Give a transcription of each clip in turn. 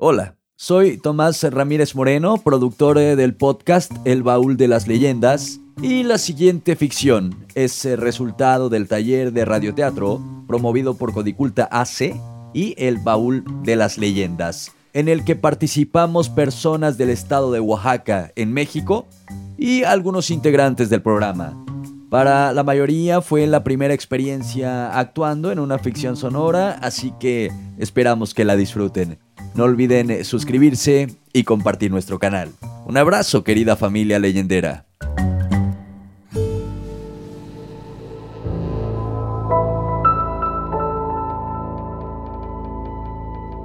Hola, soy Tomás Ramírez Moreno, productor eh, del podcast El Baúl de las Leyendas. Y la siguiente ficción es el resultado del taller de radioteatro promovido por Codiculta AC y El Baúl de las Leyendas, en el que participamos personas del estado de Oaxaca, en México, y algunos integrantes del programa. Para la mayoría fue la primera experiencia actuando en una ficción sonora, así que esperamos que la disfruten. No olviden eh, suscribirse y compartir nuestro canal. Un abrazo, querida familia leyendera.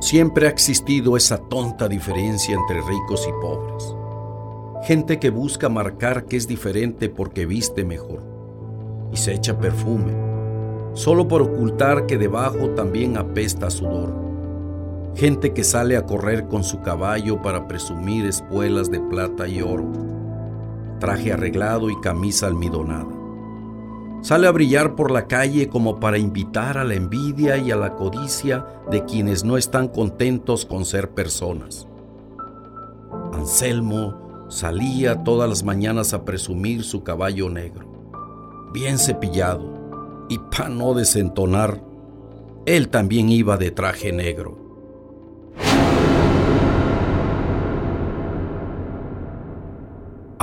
Siempre ha existido esa tonta diferencia entre ricos y pobres. Gente que busca marcar que es diferente porque viste mejor y se echa perfume, solo por ocultar que debajo también apesta sudor gente que sale a correr con su caballo para presumir espuelas de plata y oro, traje arreglado y camisa almidonada. Sale a brillar por la calle como para invitar a la envidia y a la codicia de quienes no están contentos con ser personas. Anselmo salía todas las mañanas a presumir su caballo negro, bien cepillado, y para no desentonar, él también iba de traje negro.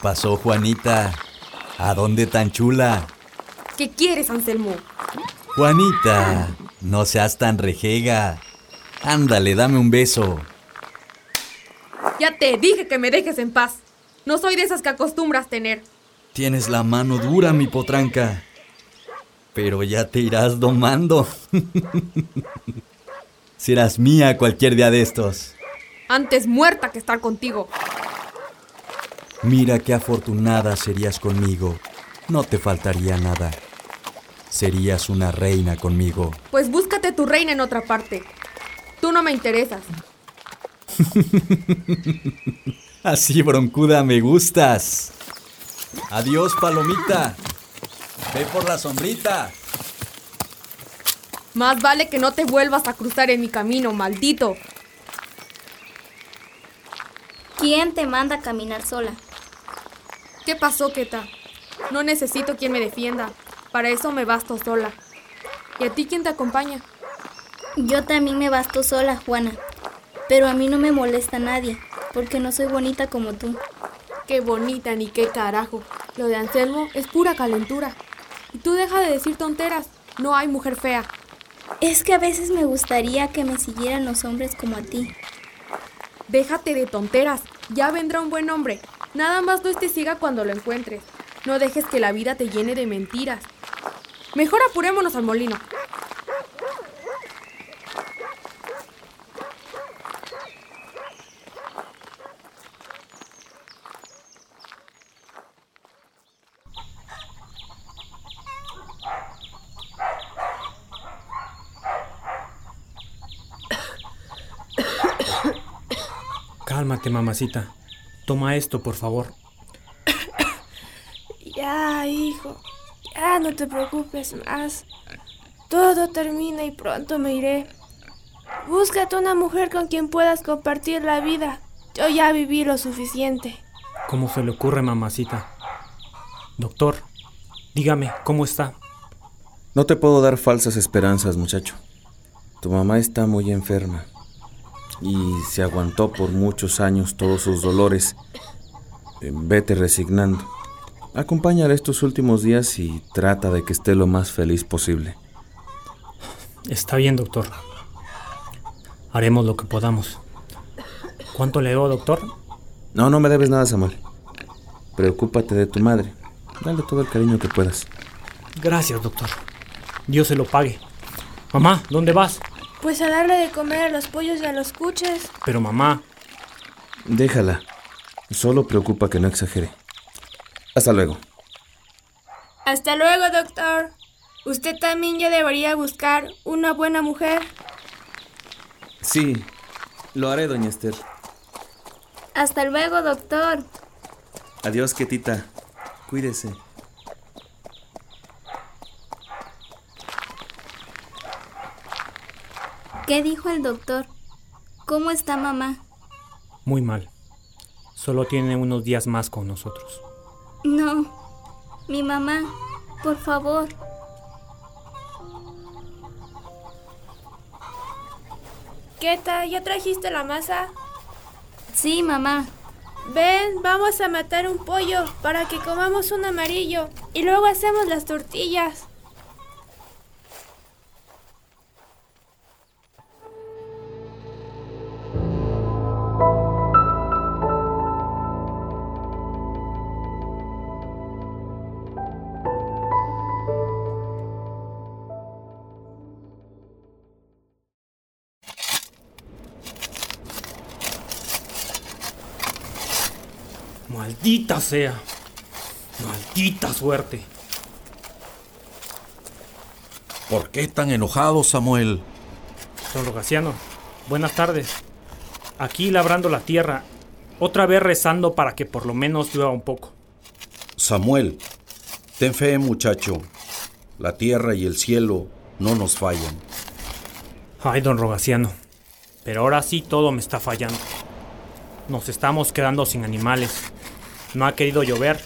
Pasó, Juanita? ¿A dónde tan chula? ¿Qué quieres, Anselmo? Juanita, no seas tan rejega. Ándale, dame un beso. Ya te dije que me dejes en paz. No soy de esas que acostumbras tener. Tienes la mano dura, mi potranca. Pero ya te irás domando. Serás mía cualquier día de estos. Antes muerta que estar contigo. Mira qué afortunada serías conmigo. No te faltaría nada. Serías una reina conmigo. Pues búscate tu reina en otra parte. Tú no me interesas. Así, broncuda, me gustas. Adiós, palomita. Ve por la sombrita. Más vale que no te vuelvas a cruzar en mi camino, maldito. ¿Quién te manda a caminar sola? ¿Qué pasó, Keta? No necesito quien me defienda. Para eso me basto sola. ¿Y a ti quién te acompaña? Yo también me basto sola, Juana. Pero a mí no me molesta nadie, porque no soy bonita como tú. Qué bonita ni qué carajo. Lo de Anselmo es pura calentura. Y tú deja de decir tonteras. No hay mujer fea. Es que a veces me gustaría que me siguieran los hombres como a ti. Déjate de tonteras. Ya vendrá un buen hombre. Nada más no te siga cuando lo encuentres. No dejes que la vida te llene de mentiras. Mejor apurémonos al molino. Cálmate, mamacita. Toma esto, por favor. Ya, hijo. Ya no te preocupes más. Todo termina y pronto me iré. Búscate una mujer con quien puedas compartir la vida. Yo ya viví lo suficiente. ¿Cómo se le ocurre, mamacita? Doctor, dígame, ¿cómo está? No te puedo dar falsas esperanzas, muchacho. Tu mamá está muy enferma y se aguantó por muchos años todos sus dolores. Vete resignando. Acompáñala estos últimos días y trata de que esté lo más feliz posible. Está bien, doctor. Haremos lo que podamos. ¿Cuánto le debo, doctor? No, no me debes nada, Samuel. Preocúpate de tu madre. Dale todo el cariño que puedas. Gracias, doctor. Dios se lo pague. Mamá, ¿dónde vas? Pues a darle de comer a los pollos y a los cuches. Pero mamá, Déjala. Solo preocupa que no exagere. Hasta luego. Hasta luego, doctor. Usted también ya debería buscar una buena mujer. Sí, lo haré, doña Esther. Hasta luego, doctor. Adiós, quietita. Cuídese. ¿Qué dijo el doctor? ¿Cómo está mamá? muy mal. Solo tiene unos días más con nosotros. No. Mi mamá, por favor. ¿Qué tal? ¿Ya trajiste la masa? Sí, mamá. Ven, vamos a matar un pollo para que comamos un amarillo y luego hacemos las tortillas. Maldita sea. Maldita suerte. ¿Por qué tan enojado, Samuel? Don Rogaciano, buenas tardes. Aquí labrando la tierra, otra vez rezando para que por lo menos llueva un poco. Samuel, ten fe, muchacho. La tierra y el cielo no nos fallan. Ay, don Rogaciano, pero ahora sí todo me está fallando. Nos estamos quedando sin animales. No ha querido llover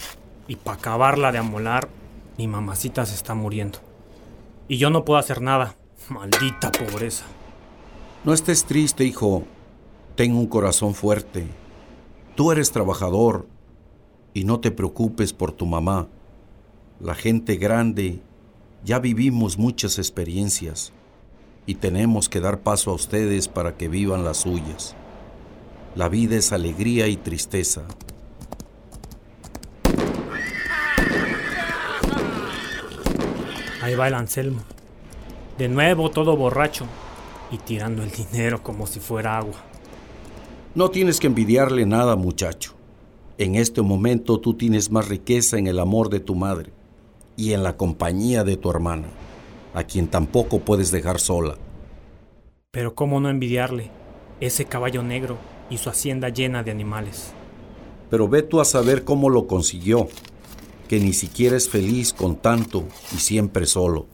y para acabarla de amolar, mi mamacita se está muriendo. Y yo no puedo hacer nada. Maldita pobreza. No estés triste, hijo. Ten un corazón fuerte. Tú eres trabajador y no te preocupes por tu mamá. La gente grande ya vivimos muchas experiencias y tenemos que dar paso a ustedes para que vivan las suyas. La vida es alegría y tristeza. Ahí va el Anselmo. De nuevo todo borracho y tirando el dinero como si fuera agua. No tienes que envidiarle nada, muchacho. En este momento tú tienes más riqueza en el amor de tu madre y en la compañía de tu hermana, a quien tampoco puedes dejar sola. Pero cómo no envidiarle ese caballo negro y su hacienda llena de animales. Pero ve tú a saber cómo lo consiguió, que ni siquiera es feliz con tanto y siempre solo.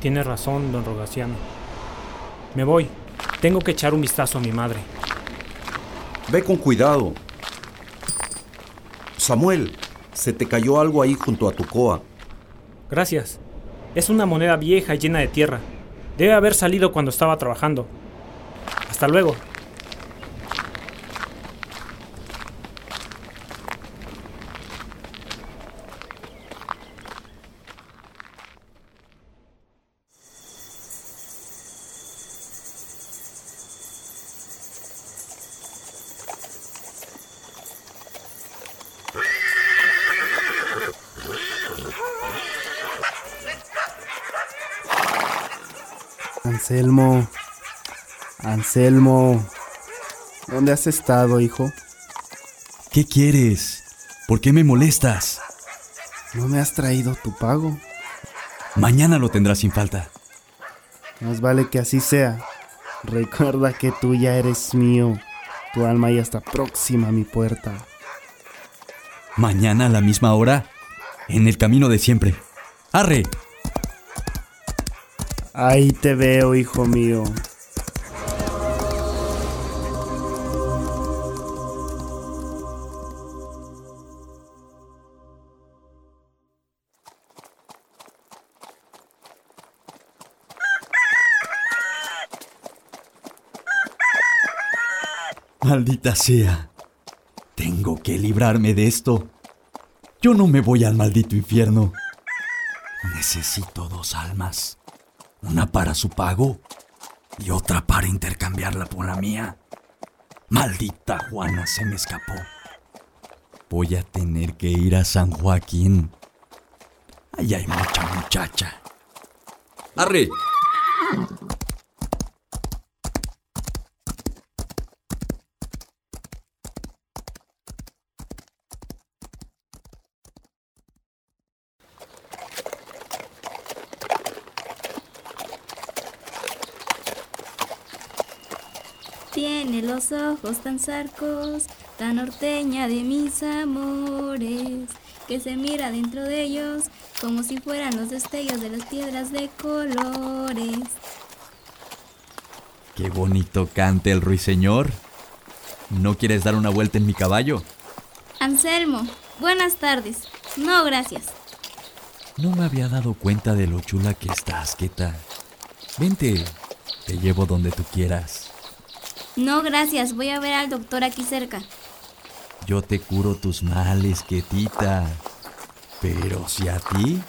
Tiene razón, don Rogaciano. Me voy. Tengo que echar un vistazo a mi madre. Ve con cuidado. Samuel, se te cayó algo ahí junto a tu coa. Gracias. Es una moneda vieja y llena de tierra. Debe haber salido cuando estaba trabajando. Hasta luego. Anselmo. Anselmo. ¿Dónde has estado, hijo? ¿Qué quieres? ¿Por qué me molestas? ¿No me has traído tu pago? Mañana lo tendrás sin falta. Más vale que así sea. Recuerda que tú ya eres mío. Tu alma ya está próxima a mi puerta. Mañana a la misma hora, en el camino de siempre. ¡Arre! Ahí te veo, hijo mío. Maldita sea. Tengo que librarme de esto. Yo no me voy al maldito infierno. Necesito dos almas. Una para su pago y otra para intercambiarla por la mía. Maldita Juana, se me escapó. Voy a tener que ir a San Joaquín. Ahí hay mucha muchacha. ¡Arre! Tiene los ojos tan zarcos, tan norteña de mis amores, que se mira dentro de ellos como si fueran los destellos de las piedras de colores. Qué bonito cante el ruiseñor. ¿No quieres dar una vuelta en mi caballo? Anselmo, buenas tardes. No, gracias. No me había dado cuenta de lo chula que estás, Keta. Vente, te llevo donde tú quieras. No, gracias. Voy a ver al doctor aquí cerca. Yo te curo tus males, Ketita. Pero si a ti,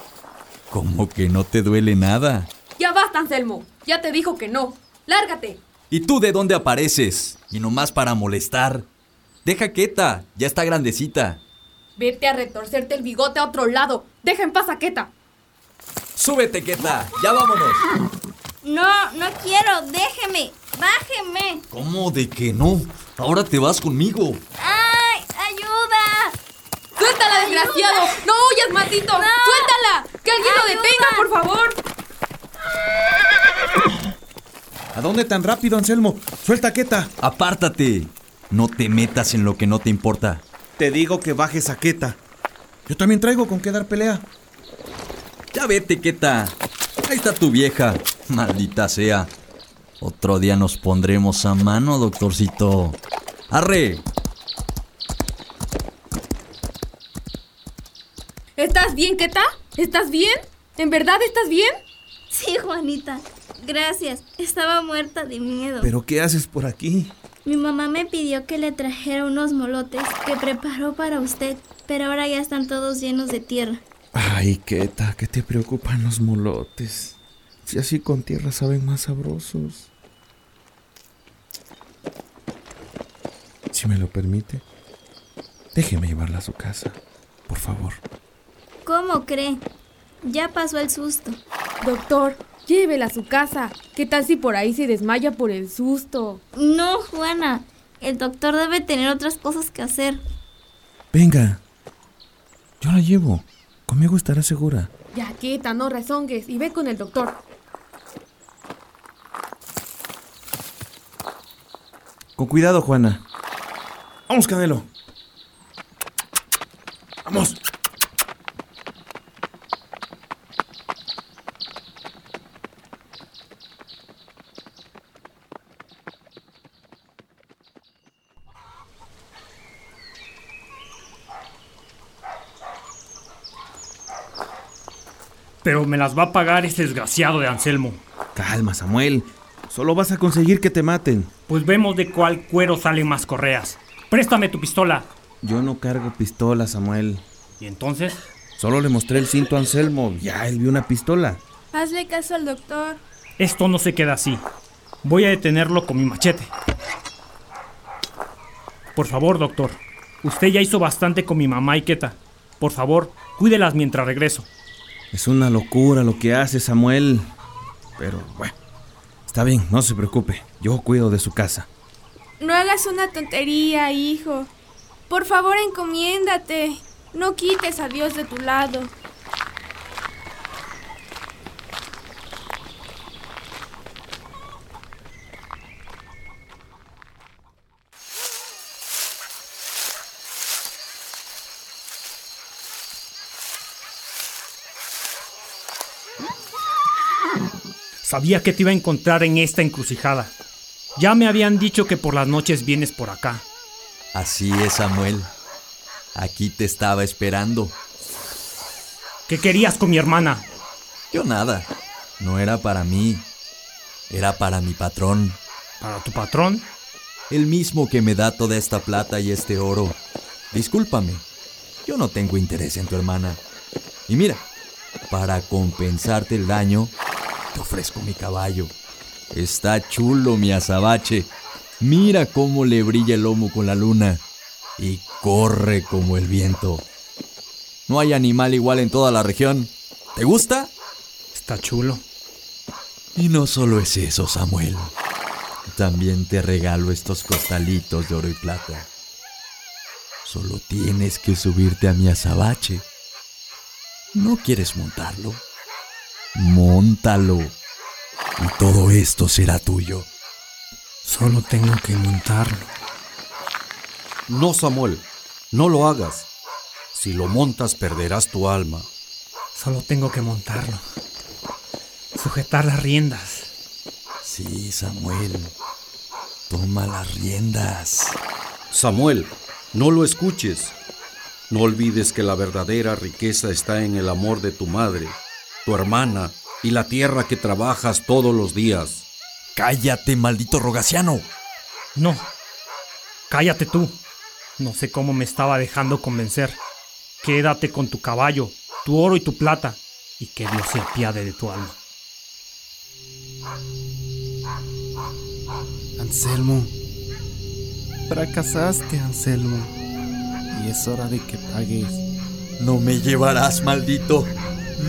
como que no te duele nada. Ya basta, Anselmo. Ya te dijo que no. Lárgate. ¿Y tú de dónde apareces? Y nomás para molestar. Deja Keta, ya está grandecita. Vete a retorcerte el bigote a otro lado. Deja en paz a Keta. Súbete, Keta, ya vámonos. No, no quiero. Déjeme. Bájeme. ¿Cómo de que no? Ahora te vas conmigo. ¡Ay! ¡Ayuda! ¡Suéltala, desgraciado! ¡No huyas, maldito! ¡Suéltala! ¡Que alguien lo Ayuda. detenga, por favor! ¿A dónde tan rápido, Anselmo? Suelta Queta. Apártate. No te metas en lo que no te importa. Te digo que bajes a Queta. Yo también traigo con qué dar pelea. Ya vete, Keta. Ahí está tu vieja. Maldita sea. Otro día nos pondremos a mano, doctorcito. ¡Arre! ¿Estás bien, Keta? ¿Estás bien? ¿En verdad estás bien? Sí, Juanita. Gracias. Estaba muerta de miedo. ¿Pero qué haces por aquí? Mi mamá me pidió que le trajera unos molotes que preparó para usted, pero ahora ya están todos llenos de tierra. Ay, Queta, ¿qué te preocupan los molotes? Si así con tierra saben más sabrosos. Si me lo permite, déjeme llevarla a su casa, por favor. ¿Cómo cree? Ya pasó el susto. Doctor, llévela a su casa. ¿Qué tal si por ahí se desmaya por el susto? No, Juana. El doctor debe tener otras cosas que hacer. Venga, yo la llevo. Conmigo estará segura. Ya, Keta, no rezongues y ve con el doctor. Con cuidado, Juana. Vamos, Canelo. Vamos. Pero me las va a pagar ese desgraciado de Anselmo. Calma, Samuel. Solo vas a conseguir que te maten. Pues vemos de cuál cuero salen más correas. Préstame tu pistola. Yo no cargo pistola, Samuel. ¿Y entonces? Solo le mostré el cinto a Anselmo. Ya él vio una pistola. Hazle caso al doctor. Esto no se queda así. Voy a detenerlo con mi machete. Por favor, doctor. Usted ya hizo bastante con mi mamá y Keta. Por favor, cuídelas mientras regreso. Es una locura lo que hace Samuel. Pero bueno, está bien, no se preocupe. Yo cuido de su casa. No hagas una tontería, hijo. Por favor, encomiéndate. No quites a Dios de tu lado. Sabía que te iba a encontrar en esta encrucijada. Ya me habían dicho que por las noches vienes por acá. Así es, Samuel. Aquí te estaba esperando. ¿Qué querías con mi hermana? Yo nada. No era para mí. Era para mi patrón. ¿Para tu patrón? El mismo que me da toda esta plata y este oro. Discúlpame. Yo no tengo interés en tu hermana. Y mira, para compensarte el daño, te ofrezco mi caballo. Está chulo mi azabache. Mira cómo le brilla el lomo con la luna y corre como el viento. No hay animal igual en toda la región. ¿Te gusta? Está chulo. Y no solo es eso, Samuel. También te regalo estos costalitos de oro y plata. Solo tienes que subirte a mi azabache. ¿No quieres montarlo? Móntalo. Y todo esto será tuyo. Solo tengo que montarlo. No, Samuel, no lo hagas. Si lo montas perderás tu alma. Solo tengo que montarlo. Sujetar las riendas. Sí, Samuel. Toma las riendas. Samuel, no lo escuches. No olvides que la verdadera riqueza está en el amor de tu madre, tu hermana y la tierra que trabajas todos los días. Cállate, maldito rogaciano. No. Cállate tú. No sé cómo me estaba dejando convencer. Quédate con tu caballo, tu oro y tu plata, y que Dios se apiade de tu alma. Anselmo. Fracasaste, Anselmo. Y es hora de que pagues. No me llevarás, maldito.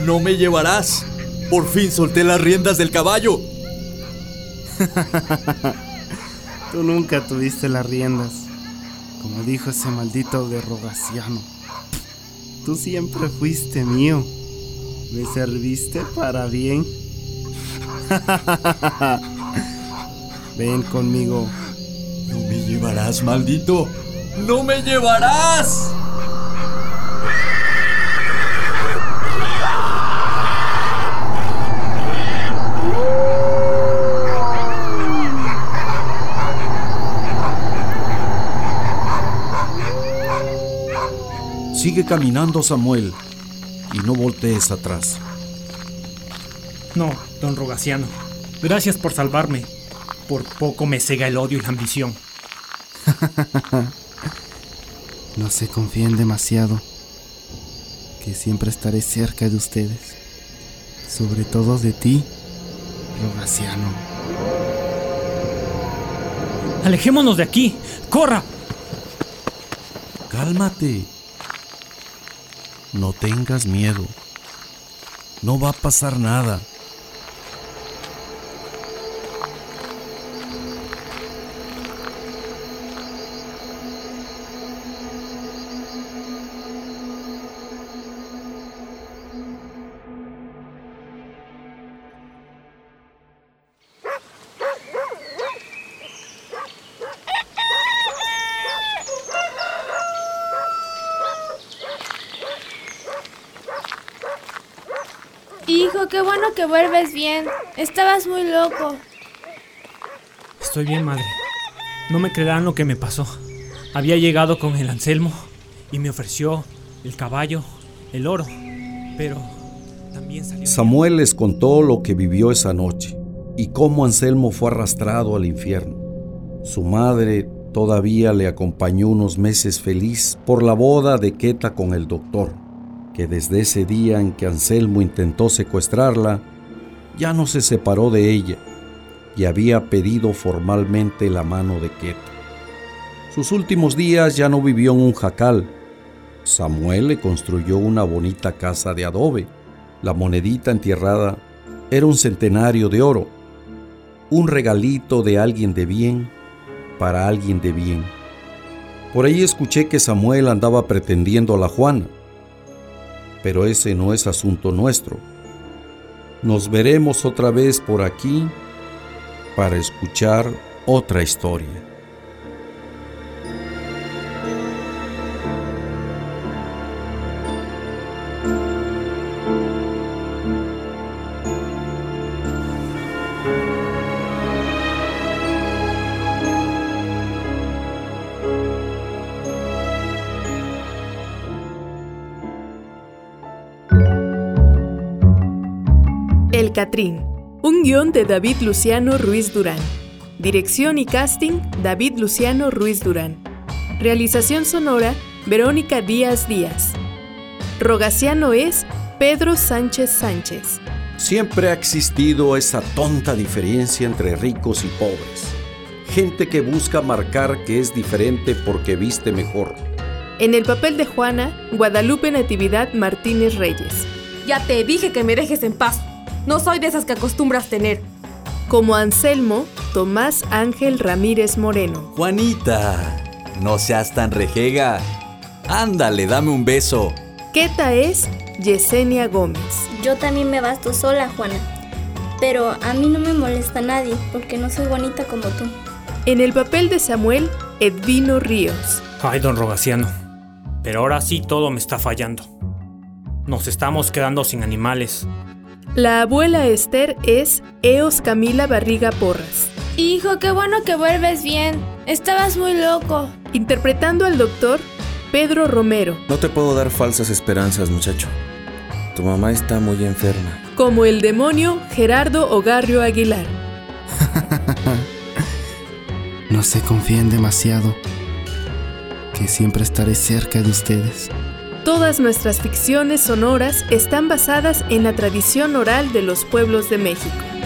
No me llevarás. Por fin solté las riendas del caballo. Tú nunca tuviste las riendas. Como dijo ese maldito de Rogaciano. Tú siempre fuiste mío. Me serviste para bien. Ven conmigo. No me llevarás, maldito. No me llevarás. Sigue caminando, Samuel, y no voltees atrás. No, don Rogaciano. Gracias por salvarme. Por poco me cega el odio y la ambición. No se confíen demasiado. Que siempre estaré cerca de ustedes. Sobre todo de ti, Rogaciano. Alejémonos de aquí. ¡Corra! Cálmate. No tengas miedo. No va a pasar nada. Hijo, qué bueno que vuelves bien. Estabas muy loco. Estoy bien, madre. No me creerán lo que me pasó. Había llegado con el Anselmo y me ofreció el caballo, el oro, pero también salió... Samuel les contó lo que vivió esa noche y cómo Anselmo fue arrastrado al infierno. Su madre todavía le acompañó unos meses feliz por la boda de Queta con el doctor, que desde ese día en que Anselmo intentó secuestrarla, ya no se separó de ella y había pedido formalmente la mano de Queta. Sus últimos días ya no vivió en un jacal. Samuel le construyó una bonita casa de adobe. La monedita entierrada era un centenario de oro, un regalito de alguien de bien para alguien de bien. Por ahí escuché que Samuel andaba pretendiendo a la Juana, pero ese no es asunto nuestro. Nos veremos otra vez por aquí para escuchar otra historia. Catrín. Un guion de David Luciano Ruiz Durán. Dirección y casting David Luciano Ruiz Durán. Realización sonora Verónica Díaz Díaz. Rogaciano es Pedro Sánchez Sánchez. Siempre ha existido esa tonta diferencia entre ricos y pobres. gente que busca marcar que es diferente porque viste mejor. En el papel de Juana, Guadalupe Natividad Martínez Reyes. Ya te dije que me dejes en paz. No soy de esas que acostumbras tener. Como Anselmo, Tomás Ángel Ramírez Moreno. Juanita, no seas tan rejega. Ándale, dame un beso. Queta es Yesenia Gómez. Yo también me basto sola, Juana. Pero a mí no me molesta nadie porque no soy bonita como tú. En el papel de Samuel, Edvino Ríos. Ay, don Rogaciano. Pero ahora sí todo me está fallando. Nos estamos quedando sin animales. La abuela Esther es Eos Camila Barriga Porras. Hijo, qué bueno que vuelves bien. Estabas muy loco. Interpretando al doctor Pedro Romero. No te puedo dar falsas esperanzas, muchacho. Tu mamá está muy enferma. Como el demonio Gerardo Ogarrio Aguilar. no se confíen demasiado, que siempre estaré cerca de ustedes. Todas nuestras ficciones sonoras están basadas en la tradición oral de los pueblos de México.